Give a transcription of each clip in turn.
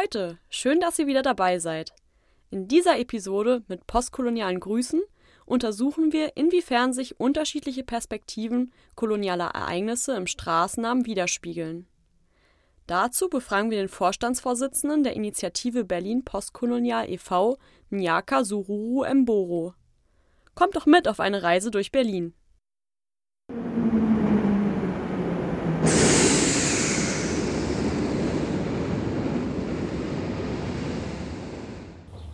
Leute, schön, dass ihr wieder dabei seid. In dieser Episode mit postkolonialen Grüßen untersuchen wir, inwiefern sich unterschiedliche Perspektiven kolonialer Ereignisse im Straßennamen widerspiegeln. Dazu befragen wir den Vorstandsvorsitzenden der Initiative Berlin Postkolonial e.V., Nyaka Sururu Mboro. Kommt doch mit auf eine Reise durch Berlin.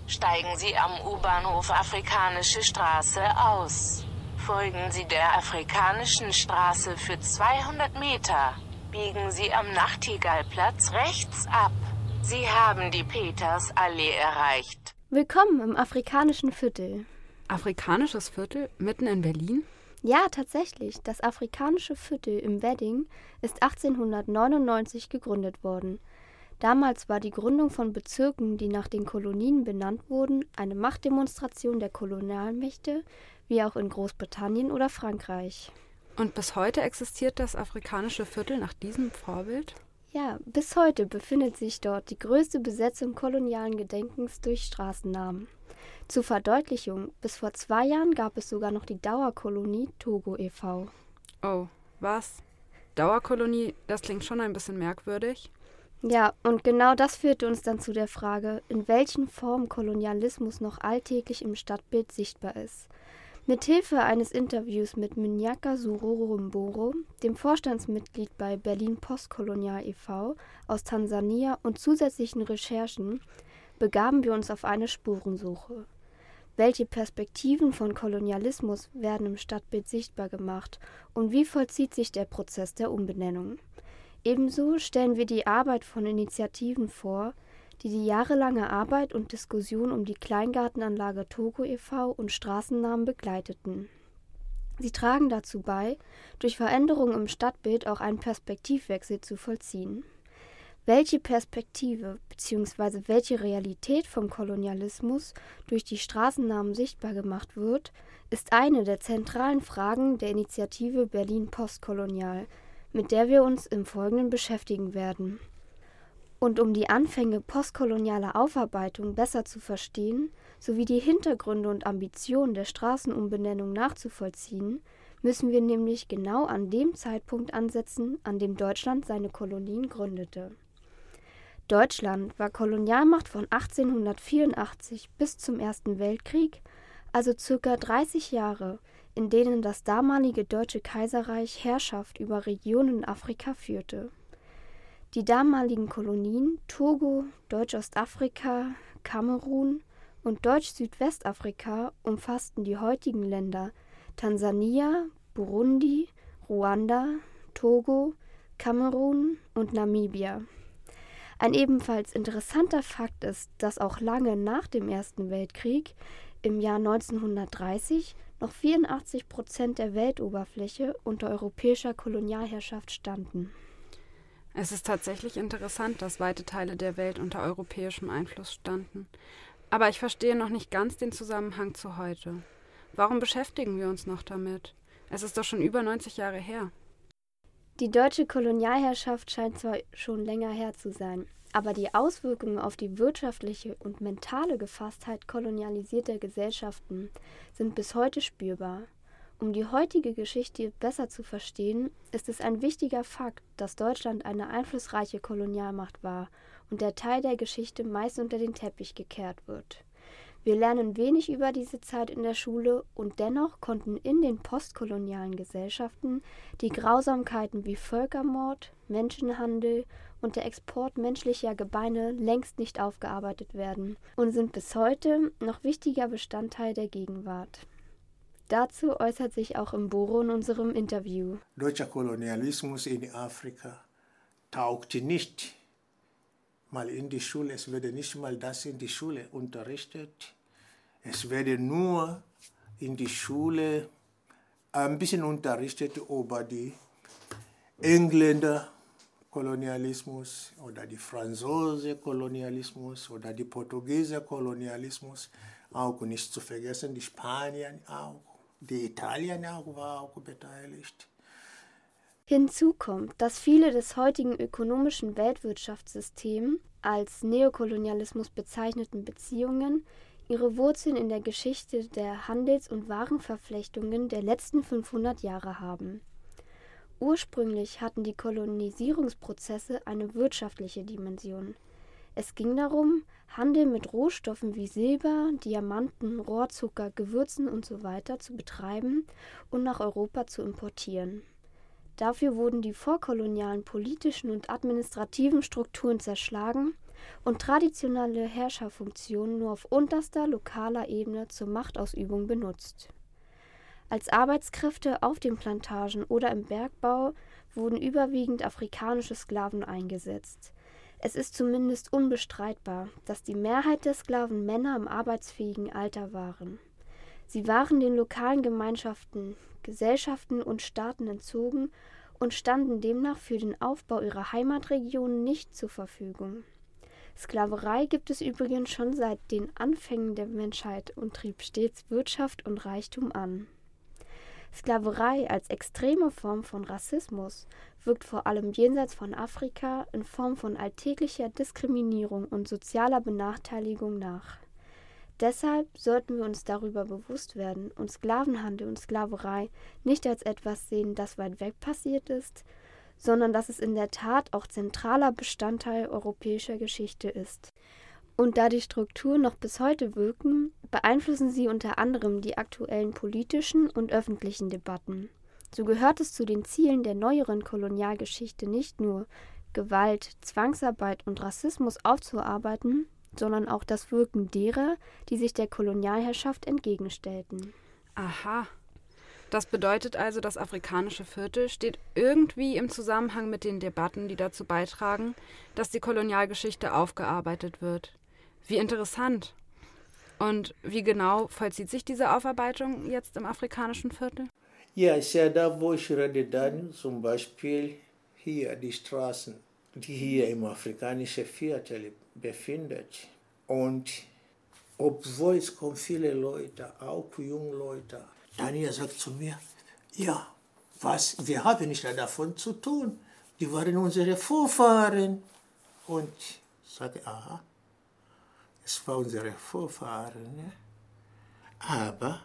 Steigen Sie am U-Bahnhof Afrikanische Straße aus. Folgen Sie der Afrikanischen Straße für 200 Meter. Biegen Sie am Nachtigallplatz rechts ab. Sie haben die Petersallee erreicht. Willkommen im afrikanischen Viertel. Afrikanisches Viertel mitten in Berlin? Ja, tatsächlich. Das afrikanische Viertel im Wedding ist 1899 gegründet worden. Damals war die Gründung von Bezirken, die nach den Kolonien benannt wurden, eine Machtdemonstration der Kolonialmächte, wie auch in Großbritannien oder Frankreich. Und bis heute existiert das afrikanische Viertel nach diesem Vorbild? Ja, bis heute befindet sich dort die größte Besetzung kolonialen Gedenkens durch Straßennamen. Zur Verdeutlichung, bis vor zwei Jahren gab es sogar noch die Dauerkolonie Togo e.V. Oh, was? Dauerkolonie, das klingt schon ein bisschen merkwürdig. Ja, und genau das führte uns dann zu der Frage, in welchen Formen Kolonialismus noch alltäglich im Stadtbild sichtbar ist. Mithilfe eines Interviews mit Minyaka Sururu dem Vorstandsmitglied bei Berlin Postkolonial e.V. aus Tansania und zusätzlichen Recherchen begaben wir uns auf eine Spurensuche. Welche Perspektiven von Kolonialismus werden im Stadtbild sichtbar gemacht und wie vollzieht sich der Prozess der Umbenennung? Ebenso stellen wir die Arbeit von Initiativen vor, die die jahrelange Arbeit und Diskussion um die Kleingartenanlage Togo e.V. und Straßennamen begleiteten. Sie tragen dazu bei, durch Veränderungen im Stadtbild auch einen Perspektivwechsel zu vollziehen. Welche Perspektive bzw. welche Realität vom Kolonialismus durch die Straßennamen sichtbar gemacht wird, ist eine der zentralen Fragen der Initiative Berlin Postkolonial, mit der wir uns im Folgenden beschäftigen werden. Und um die Anfänge postkolonialer Aufarbeitung besser zu verstehen, sowie die Hintergründe und Ambitionen der Straßenumbenennung nachzuvollziehen, müssen wir nämlich genau an dem Zeitpunkt ansetzen, an dem Deutschland seine Kolonien gründete. Deutschland war Kolonialmacht von 1884 bis zum Ersten Weltkrieg, also circa 30 Jahre, in denen das damalige Deutsche Kaiserreich Herrschaft über Regionen Afrika führte. Die damaligen Kolonien Togo, Deutsch-Ostafrika, Kamerun und Deutsch-Südwestafrika umfassten die heutigen Länder Tansania, Burundi, Ruanda, Togo, Kamerun und Namibia. Ein ebenfalls interessanter Fakt ist, dass auch lange nach dem Ersten Weltkrieg, im Jahr 1930, noch 84 Prozent der Weltoberfläche unter europäischer Kolonialherrschaft standen. Es ist tatsächlich interessant, dass weite Teile der Welt unter europäischem Einfluss standen. Aber ich verstehe noch nicht ganz den Zusammenhang zu heute. Warum beschäftigen wir uns noch damit? Es ist doch schon über 90 Jahre her. Die deutsche Kolonialherrschaft scheint zwar schon länger her zu sein, aber die Auswirkungen auf die wirtschaftliche und mentale Gefasstheit kolonialisierter Gesellschaften sind bis heute spürbar. Um die heutige Geschichte besser zu verstehen, ist es ein wichtiger Fakt, dass Deutschland eine einflussreiche Kolonialmacht war und der Teil der Geschichte meist unter den Teppich gekehrt wird. Wir lernen wenig über diese Zeit in der Schule und dennoch konnten in den postkolonialen Gesellschaften die Grausamkeiten wie Völkermord, Menschenhandel und der Export menschlicher Gebeine längst nicht aufgearbeitet werden und sind bis heute noch wichtiger Bestandteil der Gegenwart. Dazu äußert sich auch Mboro in unserem Interview. Deutscher Kolonialismus in Afrika taugte nicht mal in die Schule. Es werde nicht mal das in die Schule unterrichtet. Es werde nur in die Schule ein bisschen unterrichtet über die Engländer Kolonialismus oder die Franzose Kolonialismus oder die Portugiese Kolonialismus, auch nicht zu vergessen die Spanier auch, die Italien auch war auch beteiligt. Hinzu kommt, dass viele des heutigen ökonomischen Weltwirtschaftssystems als Neokolonialismus bezeichneten Beziehungen ihre Wurzeln in der Geschichte der Handels- und Warenverflechtungen der letzten 500 Jahre haben. Ursprünglich hatten die Kolonisierungsprozesse eine wirtschaftliche Dimension. Es ging darum, Handel mit Rohstoffen wie Silber, Diamanten, Rohrzucker, Gewürzen usw. So zu betreiben und nach Europa zu importieren. Dafür wurden die vorkolonialen politischen und administrativen Strukturen zerschlagen und traditionelle Herrscherfunktionen nur auf unterster lokaler Ebene zur Machtausübung benutzt. Als Arbeitskräfte auf den Plantagen oder im Bergbau wurden überwiegend afrikanische Sklaven eingesetzt. Es ist zumindest unbestreitbar, dass die Mehrheit der Sklaven Männer im arbeitsfähigen Alter waren. Sie waren den lokalen Gemeinschaften, Gesellschaften und Staaten entzogen und standen demnach für den Aufbau ihrer Heimatregionen nicht zur Verfügung. Sklaverei gibt es übrigens schon seit den Anfängen der Menschheit und trieb stets Wirtschaft und Reichtum an. Sklaverei als extreme Form von Rassismus wirkt vor allem jenseits von Afrika in Form von alltäglicher Diskriminierung und sozialer Benachteiligung nach. Deshalb sollten wir uns darüber bewusst werden und Sklavenhandel und Sklaverei nicht als etwas sehen, das weit weg passiert ist, sondern dass es in der Tat auch zentraler Bestandteil europäischer Geschichte ist. Und da die Strukturen noch bis heute wirken, beeinflussen sie unter anderem die aktuellen politischen und öffentlichen Debatten. So gehört es zu den Zielen der neueren Kolonialgeschichte nicht nur, Gewalt, Zwangsarbeit und Rassismus aufzuarbeiten, sondern auch das Wirken derer, die sich der Kolonialherrschaft entgegenstellten. Aha, das bedeutet also, das afrikanische Viertel steht irgendwie im Zusammenhang mit den Debatten, die dazu beitragen, dass die Kolonialgeschichte aufgearbeitet wird. Wie interessant. Und wie genau vollzieht sich diese Aufarbeitung jetzt im afrikanischen Viertel? Ja, ist ja da, wo ich rede, dann zum Beispiel hier die Straßen, die hier im afrikanischen Viertel befindet. Und obwohl es kommen viele Leute, auch junge Leute, Daniel sagt zu mir, ja, was, wir haben nichts davon zu tun. Die waren unsere Vorfahren. Und ich sage, aha, es war unsere Vorfahren. Ne? Aber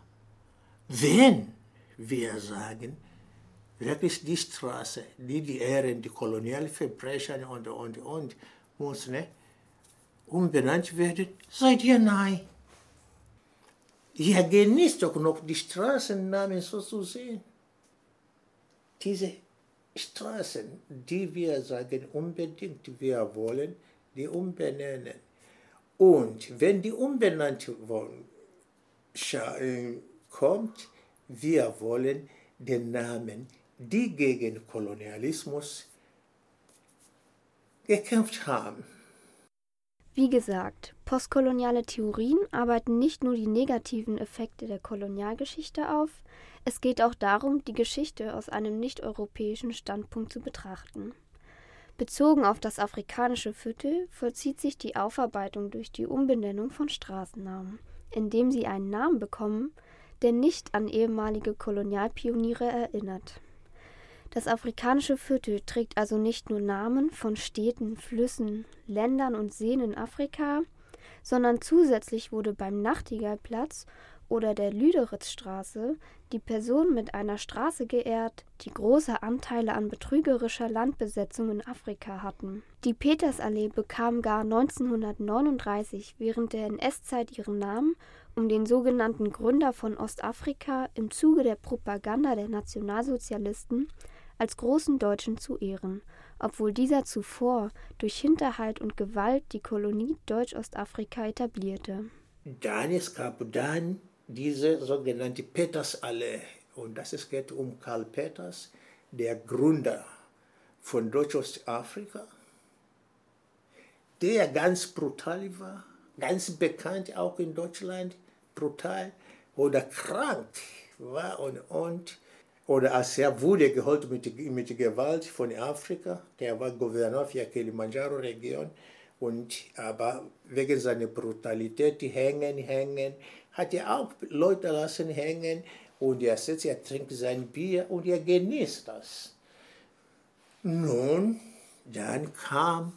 wenn wir sagen, wirklich die Straße, die die Ehren, die Kolonialverbrecher und, und, und, muss ne, umbenannt werden, seid ihr nein. Ihr genießt doch noch die Straßennamen so zu sehen. Diese Straßen, die wir sagen, unbedingt wir wollen, die umbenennen. Und wenn die umbenannt worden äh, kommt, wir wollen den Namen, die gegen Kolonialismus gekämpft haben. Wie gesagt, postkoloniale Theorien arbeiten nicht nur die negativen Effekte der Kolonialgeschichte auf, es geht auch darum, die Geschichte aus einem nicht-europäischen Standpunkt zu betrachten. Bezogen auf das afrikanische Viertel vollzieht sich die Aufarbeitung durch die Umbenennung von Straßennamen, indem sie einen Namen bekommen, der nicht an ehemalige Kolonialpioniere erinnert. Das afrikanische Viertel trägt also nicht nur Namen von Städten, Flüssen, Ländern und Seen in Afrika, sondern zusätzlich wurde beim Nachtigallplatz oder der Lüderitzstraße die Person mit einer Straße geehrt, die große Anteile an betrügerischer Landbesetzung in Afrika hatten. Die Petersallee bekam gar 1939 während der NS-Zeit ihren Namen, um den sogenannten Gründer von Ostafrika im Zuge der Propaganda der Nationalsozialisten als großen Deutschen zu ehren, obwohl dieser zuvor durch Hinterhalt und Gewalt die Kolonie Deutsch-Ostafrika etablierte. Dann es gab diese sogenannte Petersallee. Und das es geht um Karl Peters, der Gründer von Deutsch-Ostafrika, der ganz brutal war, ganz bekannt auch in Deutschland, brutal oder krank war und, und oder als er wurde geholt mit, mit Gewalt von Afrika, der war Gouverneur für Kilimanjaro-Region, und aber wegen seiner Brutalität, hängen, hängen, hat er auch Leute lassen hängen und er sitzt, er trinkt sein Bier und er genießt das. Nun, dann kam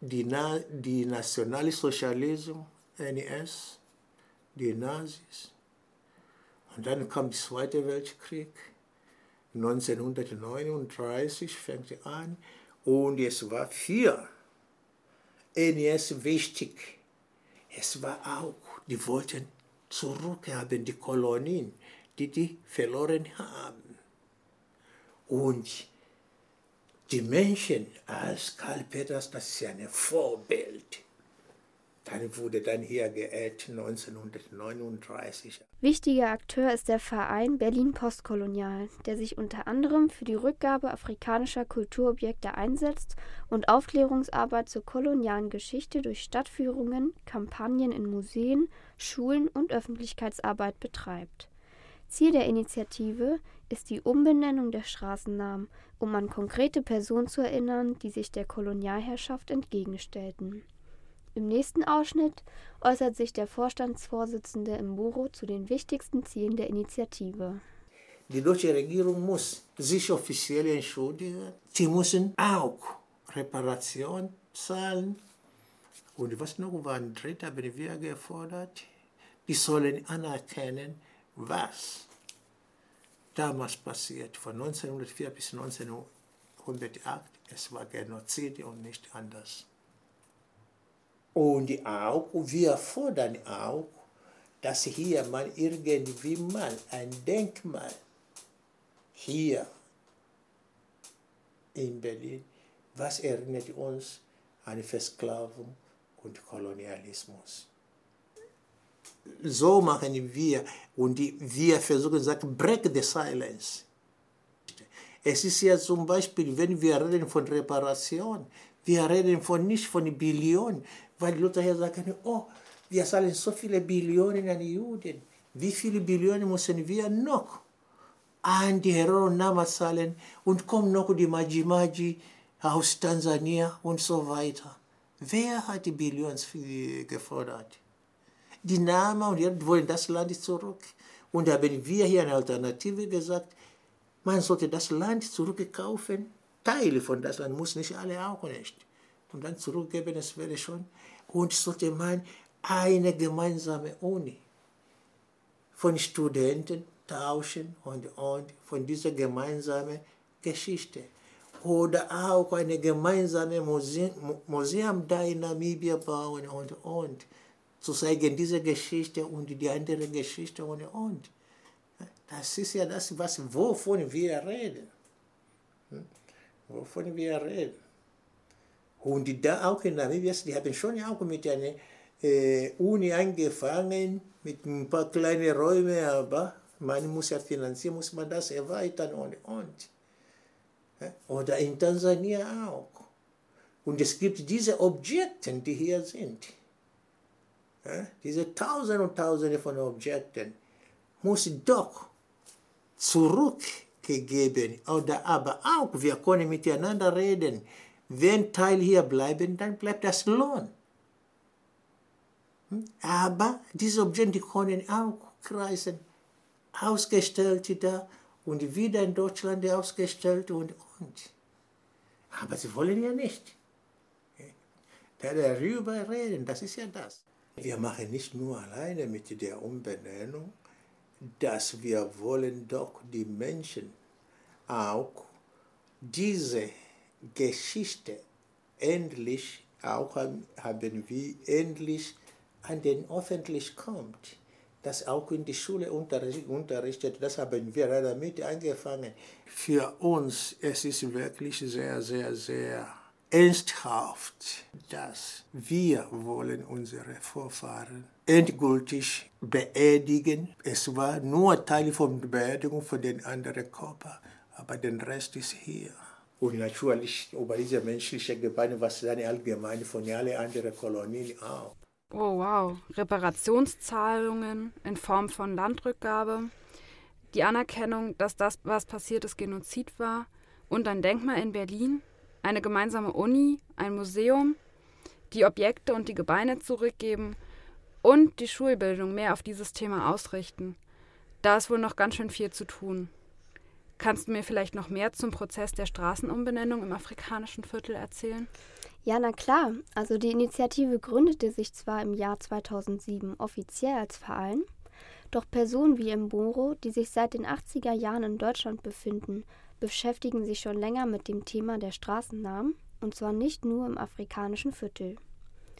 die, Na die Nationalsozialismus, NES, die Nazis. Und dann kam der Zweite Weltkrieg. 1939 fängt er an und es war für NES wichtig. Es war auch, die wollten zurückhaben, die Kolonien, die die verloren haben. Und die Menschen als Karl Peters, das ist ja ein Vorbild. Dann wurde dann hier geehrt 1939. Wichtiger Akteur ist der Verein Berlin Postkolonial, der sich unter anderem für die Rückgabe afrikanischer Kulturobjekte einsetzt und Aufklärungsarbeit zur kolonialen Geschichte durch Stadtführungen, Kampagnen in Museen, Schulen und Öffentlichkeitsarbeit betreibt. Ziel der Initiative ist die Umbenennung der Straßennamen, um an konkrete Personen zu erinnern, die sich der Kolonialherrschaft entgegenstellten. Im nächsten Ausschnitt äußert sich der Vorstandsvorsitzende im Buro zu den wichtigsten Zielen der Initiative. Die deutsche Regierung muss sich offiziell entschuldigen. Sie müssen auch Reparation zahlen. Und was noch war ein dritter, wir gefordert? Die sollen anerkennen, was damals passiert, von 1904 bis 1908. Es war Genozid und nicht anders. Und auch, wir fordern auch, dass hier man irgendwie mal ein Denkmal hier in Berlin, was erinnert uns an Versklavung und Kolonialismus. So machen wir und die, wir versuchen zu sagen, break the silence. Es ist ja zum Beispiel, wenn wir reden von Reparation, wir reden von nicht von Billionen, weil die Leute hier sagen, oh, wir zahlen so viele Billionen an Juden. Wie viele Billionen müssen wir noch an die Herero-Nama zahlen und kommen noch die Majimaji aus Tansania und so weiter. Wer hat die Billionen gefordert? Die Nama und die wollen das Land zurück. Und da haben wir hier eine Alternative gesagt, man sollte das Land zurückkaufen. Teile von das Land muss nicht alle auch nicht. Und dann zurückgeben, das wäre schon und sollte man eine gemeinsame Uni von Studenten tauschen und, und von dieser gemeinsamen Geschichte. Oder auch eine gemeinsame Museum, Museum da in Namibia bauen und, und. Zu zeigen, diese Geschichte und die andere Geschichte und, und. Das ist ja das, was, wovon wir reden. Wovon wir reden. Und da auch in Namibia, die haben schon auch mit einer äh, Uni angefangen, mit ein paar kleinen Räumen, aber man muss ja finanzieren, muss man das erweitern und, und. Oder in Tansania auch. Und es gibt diese Objekte, die hier sind. Diese Tausende und Tausende von Objekten muss doch zurückgegeben oder aber auch wir können miteinander reden wenn Teil hier bleiben, dann bleibt das Lohn. Hm? Aber diese Objekte können auch kreisen, ausgestellt da und wieder in Deutschland ausgestellt und und. Aber sie wollen ja nicht. Darüber reden, das ist ja das. Wir machen nicht nur alleine mit der Umbenennung, dass wir wollen doch die Menschen auch diese Geschichte endlich auch haben, wir endlich an den öffentlich kommt, das auch in die Schule unterrichtet, das haben wir damit angefangen. Für uns es ist wirklich sehr, sehr, sehr ernsthaft, dass wir wollen unsere Vorfahren endgültig beerdigen. Es war nur Teil von der Beerdigung von den anderen Körper, aber der Rest ist hier und natürlich über diese menschliche Gebeine, was dann allgemein von allen anderen Kolonien auch. Oh wow, Reparationszahlungen in Form von Landrückgabe, die Anerkennung, dass das, was passiert ist, Genozid war und ein Denkmal in Berlin, eine gemeinsame Uni, ein Museum, die Objekte und die Gebeine zurückgeben und die Schulbildung mehr auf dieses Thema ausrichten. Da ist wohl noch ganz schön viel zu tun. Kannst du mir vielleicht noch mehr zum Prozess der Straßenumbenennung im afrikanischen Viertel erzählen? Ja, na klar. Also die Initiative gründete sich zwar im Jahr 2007 offiziell als Verein, doch Personen wie Mboro, die sich seit den 80er Jahren in Deutschland befinden, beschäftigen sich schon länger mit dem Thema der Straßennamen, und zwar nicht nur im afrikanischen Viertel.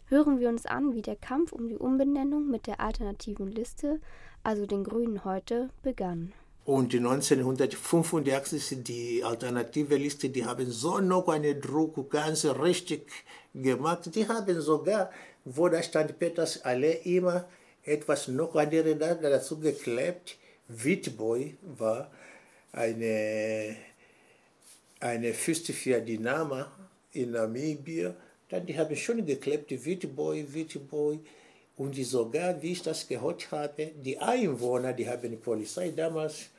Hören wir uns an, wie der Kampf um die Umbenennung mit der alternativen Liste, also den Grünen heute, begann. Und 1985 die alternative Liste, die haben so noch einen Druck ganz richtig gemacht. Die haben sogar, wo da stand Peters Allee, immer etwas noch anderes dazu geklebt. Witboy war eine, eine Fürste für die Nama in Namibia. Dann die haben schon geklebt, Witboy, Witboy. Und die sogar, wie ich das gehört habe, die Einwohner, die haben die Polizei damals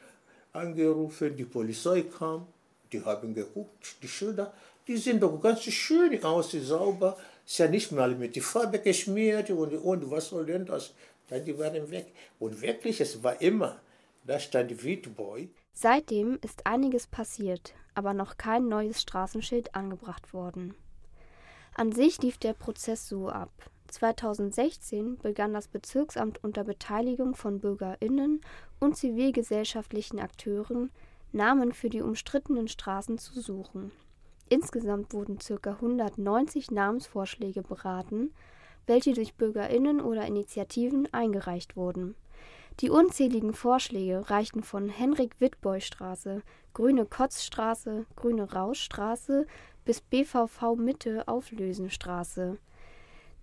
angerufen, die Polizei kam, die haben geguckt, die Schilder, die sind doch ganz schön aus, sauber, ist ja nicht mal mit der Farbe geschmiert und, und was soll denn das? Dann die waren weg. Und wirklich, es war immer, da stand Witboy. Seitdem ist einiges passiert, aber noch kein neues Straßenschild angebracht worden. An sich lief der Prozess so ab. 2016 begann das Bezirksamt unter Beteiligung von Bürgerinnen und zivilgesellschaftlichen Akteuren, Namen für die umstrittenen Straßen zu suchen. Insgesamt wurden ca. 190 Namensvorschläge beraten, welche durch Bürgerinnen oder Initiativen eingereicht wurden. Die unzähligen Vorschläge reichten von Henrik-Wittboy-Straße, Grüne Kotzstraße, Grüne Rauschstraße bis BVV Mitte Auflösenstraße.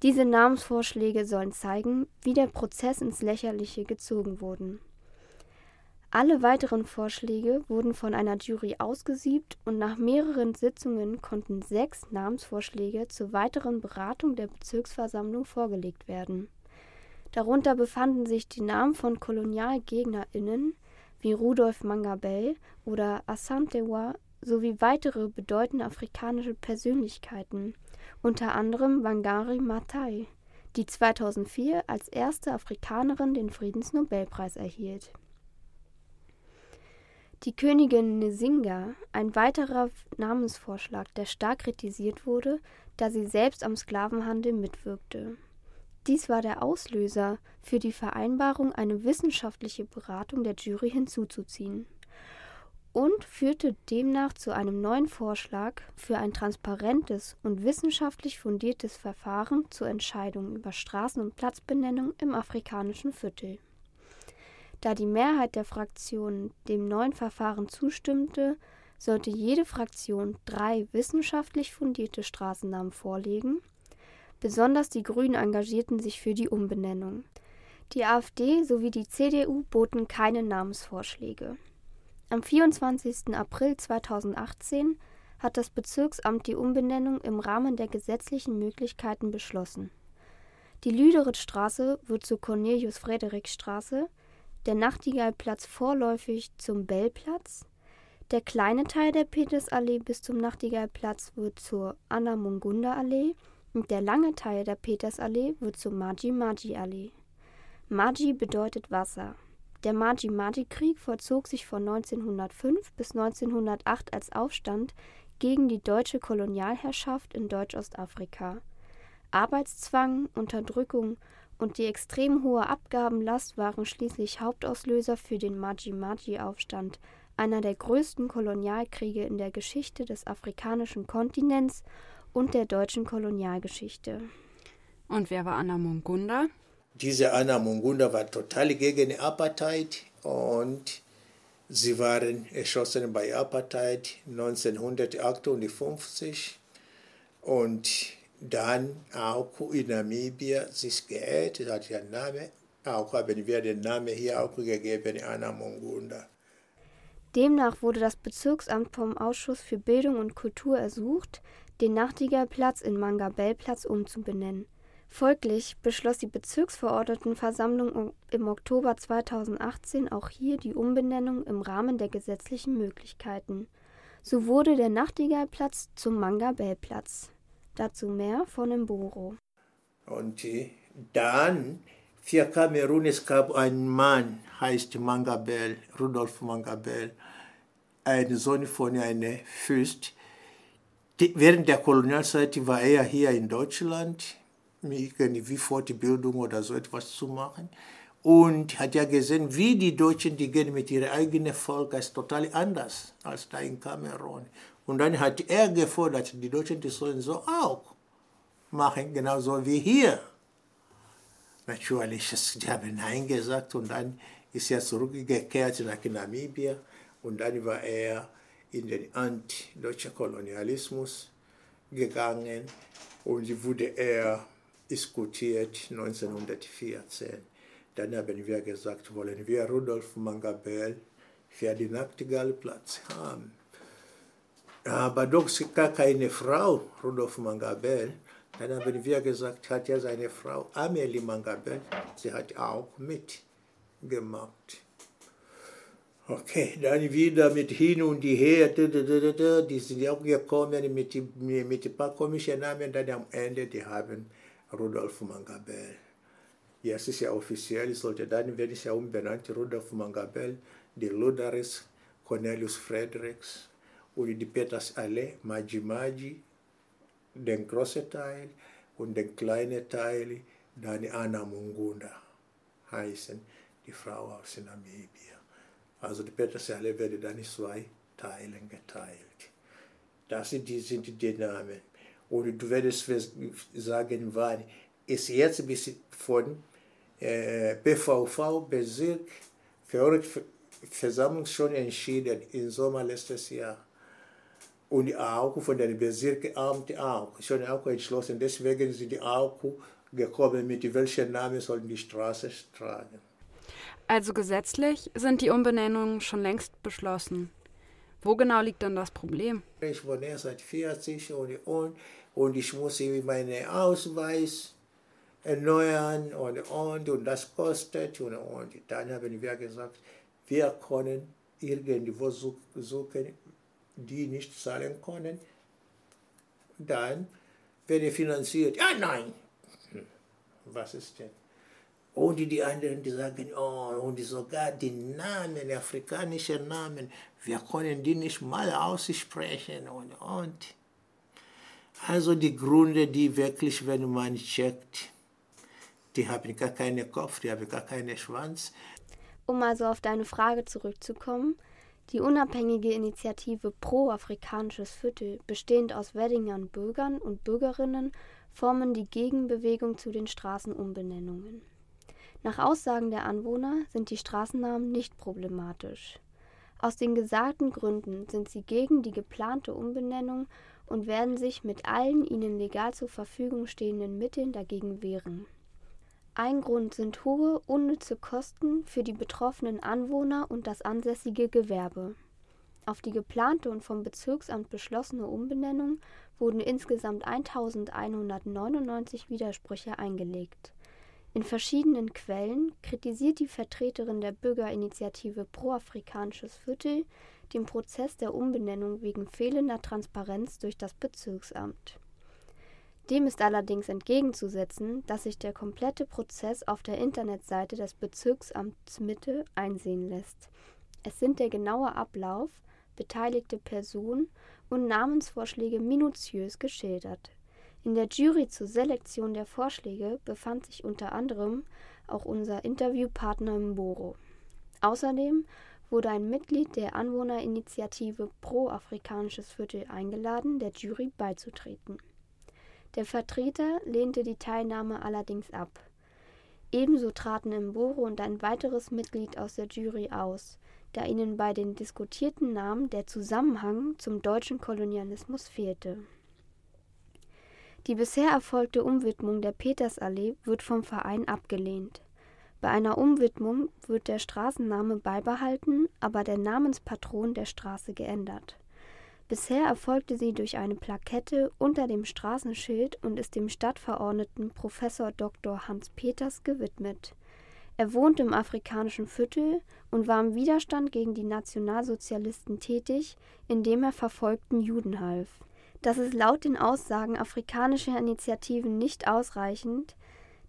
Diese Namensvorschläge sollen zeigen, wie der Prozess ins Lächerliche gezogen wurde. Alle weiteren Vorschläge wurden von einer Jury ausgesiebt und nach mehreren Sitzungen konnten sechs Namensvorschläge zur weiteren Beratung der Bezirksversammlung vorgelegt werden. Darunter befanden sich die Namen von KolonialgegnerInnen wie Rudolf Mangabell oder Assantewa sowie weitere bedeutende afrikanische Persönlichkeiten, unter anderem Wangari Maathai, die 2004 als erste Afrikanerin den Friedensnobelpreis erhielt. Die Königin Nzinga, ein weiterer Namensvorschlag, der stark kritisiert wurde, da sie selbst am Sklavenhandel mitwirkte. Dies war der Auslöser für die Vereinbarung, eine wissenschaftliche Beratung der Jury hinzuzuziehen und führte demnach zu einem neuen Vorschlag für ein transparentes und wissenschaftlich fundiertes Verfahren zur Entscheidung über Straßen- und Platzbenennung im afrikanischen Viertel. Da die Mehrheit der Fraktionen dem neuen Verfahren zustimmte, sollte jede Fraktion drei wissenschaftlich fundierte Straßennamen vorlegen. Besonders die Grünen engagierten sich für die Umbenennung. Die AfD sowie die CDU boten keine Namensvorschläge. Am 24. April 2018 hat das Bezirksamt die Umbenennung im Rahmen der gesetzlichen Möglichkeiten beschlossen. Die Lüderitzstraße wird zur Cornelius-Frederik-Straße, der Nachtigallplatz vorläufig zum Bellplatz. Der kleine Teil der Petersallee bis zum Nachtigallplatz wird zur Anna-Mungunda-Allee und der lange Teil der Petersallee wird zur Maji-Maji-Allee. Maji bedeutet Wasser. Der Maji-Maji-Krieg vollzog sich von 1905 bis 1908 als Aufstand gegen die deutsche Kolonialherrschaft in Deutsch-Ostafrika. Arbeitszwang, Unterdrückung und die extrem hohe Abgabenlast waren schließlich Hauptauslöser für den Maji-Maji-Aufstand, einer der größten Kolonialkriege in der Geschichte des afrikanischen Kontinents und der deutschen Kolonialgeschichte. Und wer war Anna Mungunda? Diese Anna Mungunda war total gegen Apartheid und sie waren erschossen bei Apartheid 1958 und dann auch in Namibia sich geehrt, hat ja Name, auch haben wir den Namen hier auch gegeben, Anna Mungunda. Demnach wurde das Bezirksamt vom Ausschuss für Bildung und Kultur ersucht, den Nachtigallplatz in Mangabellplatz umzubenennen. Folglich beschloss die Bezirksverordnetenversammlung im Oktober 2018 auch hier die Umbenennung im Rahmen der gesetzlichen Möglichkeiten. So wurde der Nachtigallplatz zum Mangabellplatz. Dazu mehr von Mboro. Und dann für Kamerun, es gab einen Mann, heißt Mangabell, Rudolf Mangabell. ein Sohn von einem Fürst. Während der Kolonialzeit war er hier in Deutschland, irgendwie Fortbildung oder so etwas zu machen. Und hat ja gesehen, wie die Deutschen, die gehen mit ihrem eigenen Volk, ist total anders als da in Kamerun. Und dann hat er gefordert, die Deutschen, die sollen so auch machen, genauso wie hier. Natürlich, die haben Nein gesagt und dann ist er zurückgekehrt nach Namibia und dann war er in den anti-deutschen Kolonialismus gegangen und wurde er diskutiert 1914. Dann haben wir gesagt, wollen wir Rudolf Mangabell für den Nachtigallplatz haben. Aber doch gar keine Frau, Rudolf Mangabell. Dann haben wir gesagt, hat ja seine Frau Amelie Mangabell, sie hat auch mitgemacht. Okay, dann wieder mit hin und her, die sind auch gekommen mit, mit ein paar komischen Namen, dann am Ende, die haben Rudolf Mangabell. Jetzt ist ja offiziell, sollte dann werde ich ja umbenannt, Rudolf Mangabell, die Ludaris, Cornelius Fredericks und die Peters Allee, Maji den großen Teil und den kleinen Teil, dann Anna Mungunda heißen, die Frau aus Namibia. Also die Peters Allee werden dann in zwei Teilen geteilt. Das sind die, sind die Namen. Und du wirst sagen, wann ist jetzt bis von äh, BVV, Bezirk, Versammlung schon entschieden im Sommer letztes Jahr. Und auch von den Bezirksamt auch, schon auch entschlossen. Deswegen sind die auch gekommen, mit welchen Namen sollen die Straße tragen. Also gesetzlich sind die Umbenennungen schon längst beschlossen. Wo genau liegt dann das Problem? Ich wohne seit 40 und, und, und ich muss meinen Ausweis erneuern und, und, und das kostet. Und, und dann haben wir gesagt, wir können irgendwo suchen, die nicht zahlen können. Dann werde finanziert. Ja, nein. Hm, was ist denn? Und die anderen, die sagen, oh, und sogar die Namen, afrikanische Namen, wir können die nicht mal aussprechen und, und. Also die Gründe, die wirklich, wenn man checkt, die haben gar keinen Kopf, die haben gar keinen Schwanz. Um also auf deine Frage zurückzukommen, die unabhängige Initiative Pro-Afrikanisches Viertel, bestehend aus Weddingern Bürgern und Bürgerinnen, formen die Gegenbewegung zu den Straßenumbenennungen. Nach Aussagen der Anwohner sind die Straßennamen nicht problematisch. Aus den gesagten Gründen sind sie gegen die geplante Umbenennung und werden sich mit allen ihnen legal zur Verfügung stehenden Mitteln dagegen wehren. Ein Grund sind hohe, unnütze Kosten für die betroffenen Anwohner und das ansässige Gewerbe. Auf die geplante und vom Bezirksamt beschlossene Umbenennung wurden insgesamt 1199 Widersprüche eingelegt. In verschiedenen Quellen kritisiert die Vertreterin der Bürgerinitiative Pro-Afrikanisches Viertel den Prozess der Umbenennung wegen fehlender Transparenz durch das Bezirksamt. Dem ist allerdings entgegenzusetzen, dass sich der komplette Prozess auf der Internetseite des Bezirksamts Mitte einsehen lässt. Es sind der genaue Ablauf, beteiligte Personen und Namensvorschläge minutiös geschildert. In der Jury zur Selektion der Vorschläge befand sich unter anderem auch unser Interviewpartner Mboro. Außerdem wurde ein Mitglied der Anwohnerinitiative Pro Afrikanisches Viertel eingeladen, der Jury beizutreten. Der Vertreter lehnte die Teilnahme allerdings ab. Ebenso traten Mboro und ein weiteres Mitglied aus der Jury aus, da ihnen bei den diskutierten Namen der Zusammenhang zum deutschen Kolonialismus fehlte. Die bisher erfolgte Umwidmung der Petersallee wird vom Verein abgelehnt. Bei einer Umwidmung wird der Straßenname beibehalten, aber der Namenspatron der Straße geändert. Bisher erfolgte sie durch eine Plakette unter dem Straßenschild und ist dem Stadtverordneten Professor Dr. Hans Peters gewidmet. Er wohnt im afrikanischen Viertel und war im Widerstand gegen die Nationalsozialisten tätig, indem er verfolgten Juden half das ist laut den Aussagen afrikanischer Initiativen nicht ausreichend,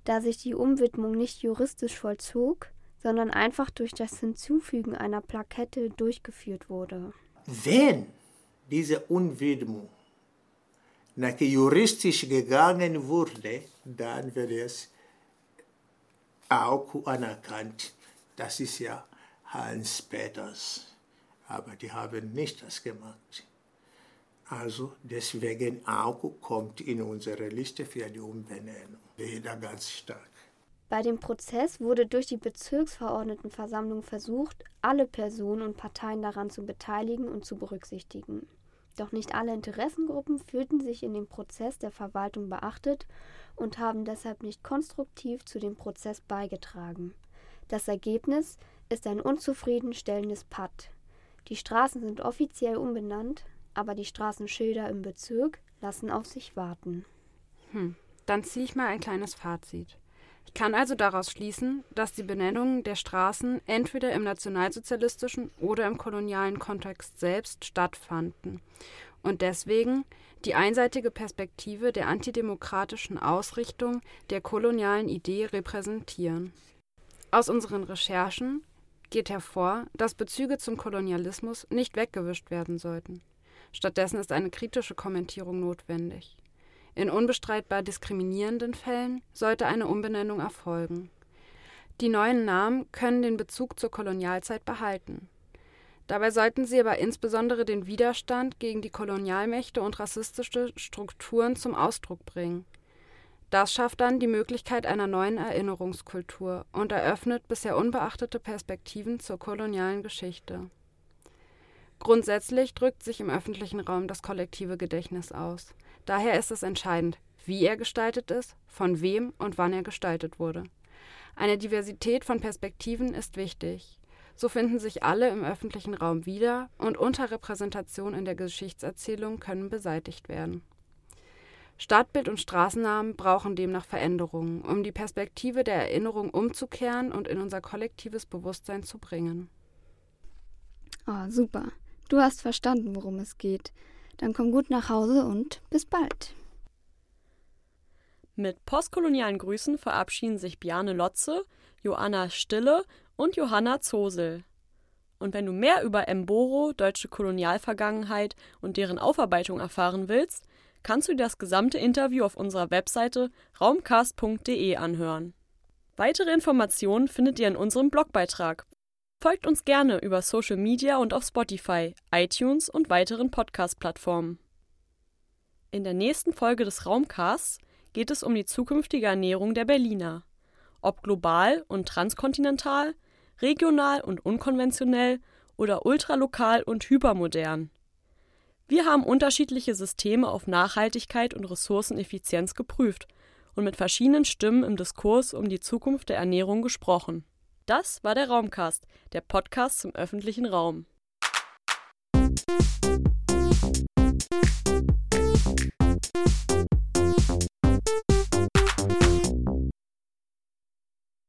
da sich die Umwidmung nicht juristisch vollzog, sondern einfach durch das Hinzufügen einer Plakette durchgeführt wurde. wenn diese Unwidmung nach juristisch gegangen wurde, dann wird es auch anerkannt. Das ist ja Hans Peters. Aber die haben nicht das gemacht. Also deswegen auch kommt in unsere Liste für die Umbenennung wieder ganz stark. Bei dem Prozess wurde durch die Bezirksverordnetenversammlung versucht, alle Personen und Parteien daran zu beteiligen und zu berücksichtigen. Doch nicht alle Interessengruppen fühlten sich in dem Prozess der Verwaltung beachtet und haben deshalb nicht konstruktiv zu dem Prozess beigetragen. Das Ergebnis ist ein unzufriedenstellendes Patt. Die Straßen sind offiziell umbenannt, aber die Straßenschilder im Bezirk lassen auf sich warten. Hm, dann ziehe ich mal ein kleines Fazit. Ich kann also daraus schließen, dass die Benennungen der Straßen entweder im nationalsozialistischen oder im kolonialen Kontext selbst stattfanden und deswegen die einseitige Perspektive der antidemokratischen Ausrichtung der kolonialen Idee repräsentieren. Aus unseren Recherchen geht hervor, dass Bezüge zum Kolonialismus nicht weggewischt werden sollten. Stattdessen ist eine kritische Kommentierung notwendig. In unbestreitbar diskriminierenden Fällen sollte eine Umbenennung erfolgen. Die neuen Namen können den Bezug zur Kolonialzeit behalten. Dabei sollten sie aber insbesondere den Widerstand gegen die Kolonialmächte und rassistische Strukturen zum Ausdruck bringen. Das schafft dann die Möglichkeit einer neuen Erinnerungskultur und eröffnet bisher unbeachtete Perspektiven zur kolonialen Geschichte. Grundsätzlich drückt sich im öffentlichen Raum das kollektive Gedächtnis aus. Daher ist es entscheidend, wie er gestaltet ist, von wem und wann er gestaltet wurde. Eine Diversität von Perspektiven ist wichtig. So finden sich alle im öffentlichen Raum wieder und Unterrepräsentation in der Geschichtserzählung können beseitigt werden. Stadtbild und Straßennamen brauchen demnach Veränderungen, um die Perspektive der Erinnerung umzukehren und in unser kollektives Bewusstsein zu bringen. Oh, super. Du hast verstanden, worum es geht. Dann komm gut nach Hause und bis bald. Mit postkolonialen Grüßen verabschieden sich Bjarne Lotze, Joanna Stille und Johanna Zosel. Und wenn du mehr über Mboro, deutsche Kolonialvergangenheit und deren Aufarbeitung erfahren willst, kannst du dir das gesamte Interview auf unserer Webseite raumcast.de anhören. Weitere Informationen findet ihr in unserem Blogbeitrag, Folgt uns gerne über Social Media und auf Spotify, iTunes und weiteren Podcast-Plattformen. In der nächsten Folge des Raumcasts geht es um die zukünftige Ernährung der Berliner. Ob global und transkontinental, regional und unkonventionell oder ultralokal und hypermodern. Wir haben unterschiedliche Systeme auf Nachhaltigkeit und Ressourceneffizienz geprüft und mit verschiedenen Stimmen im Diskurs um die Zukunft der Ernährung gesprochen. Das war der Raumcast, der Podcast zum öffentlichen Raum.